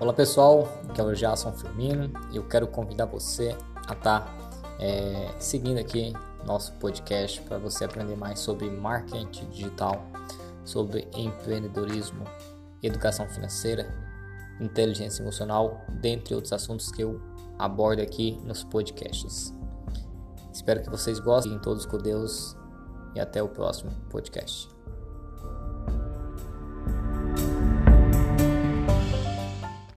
Olá pessoal, aqui é o Jason Firmino e eu quero convidar você a estar é, seguindo aqui nosso podcast para você aprender mais sobre marketing digital, sobre empreendedorismo, educação financeira, inteligência emocional, dentre outros assuntos que eu abordo aqui nos podcasts. Espero que vocês gostem, todos com Deus e até o próximo podcast.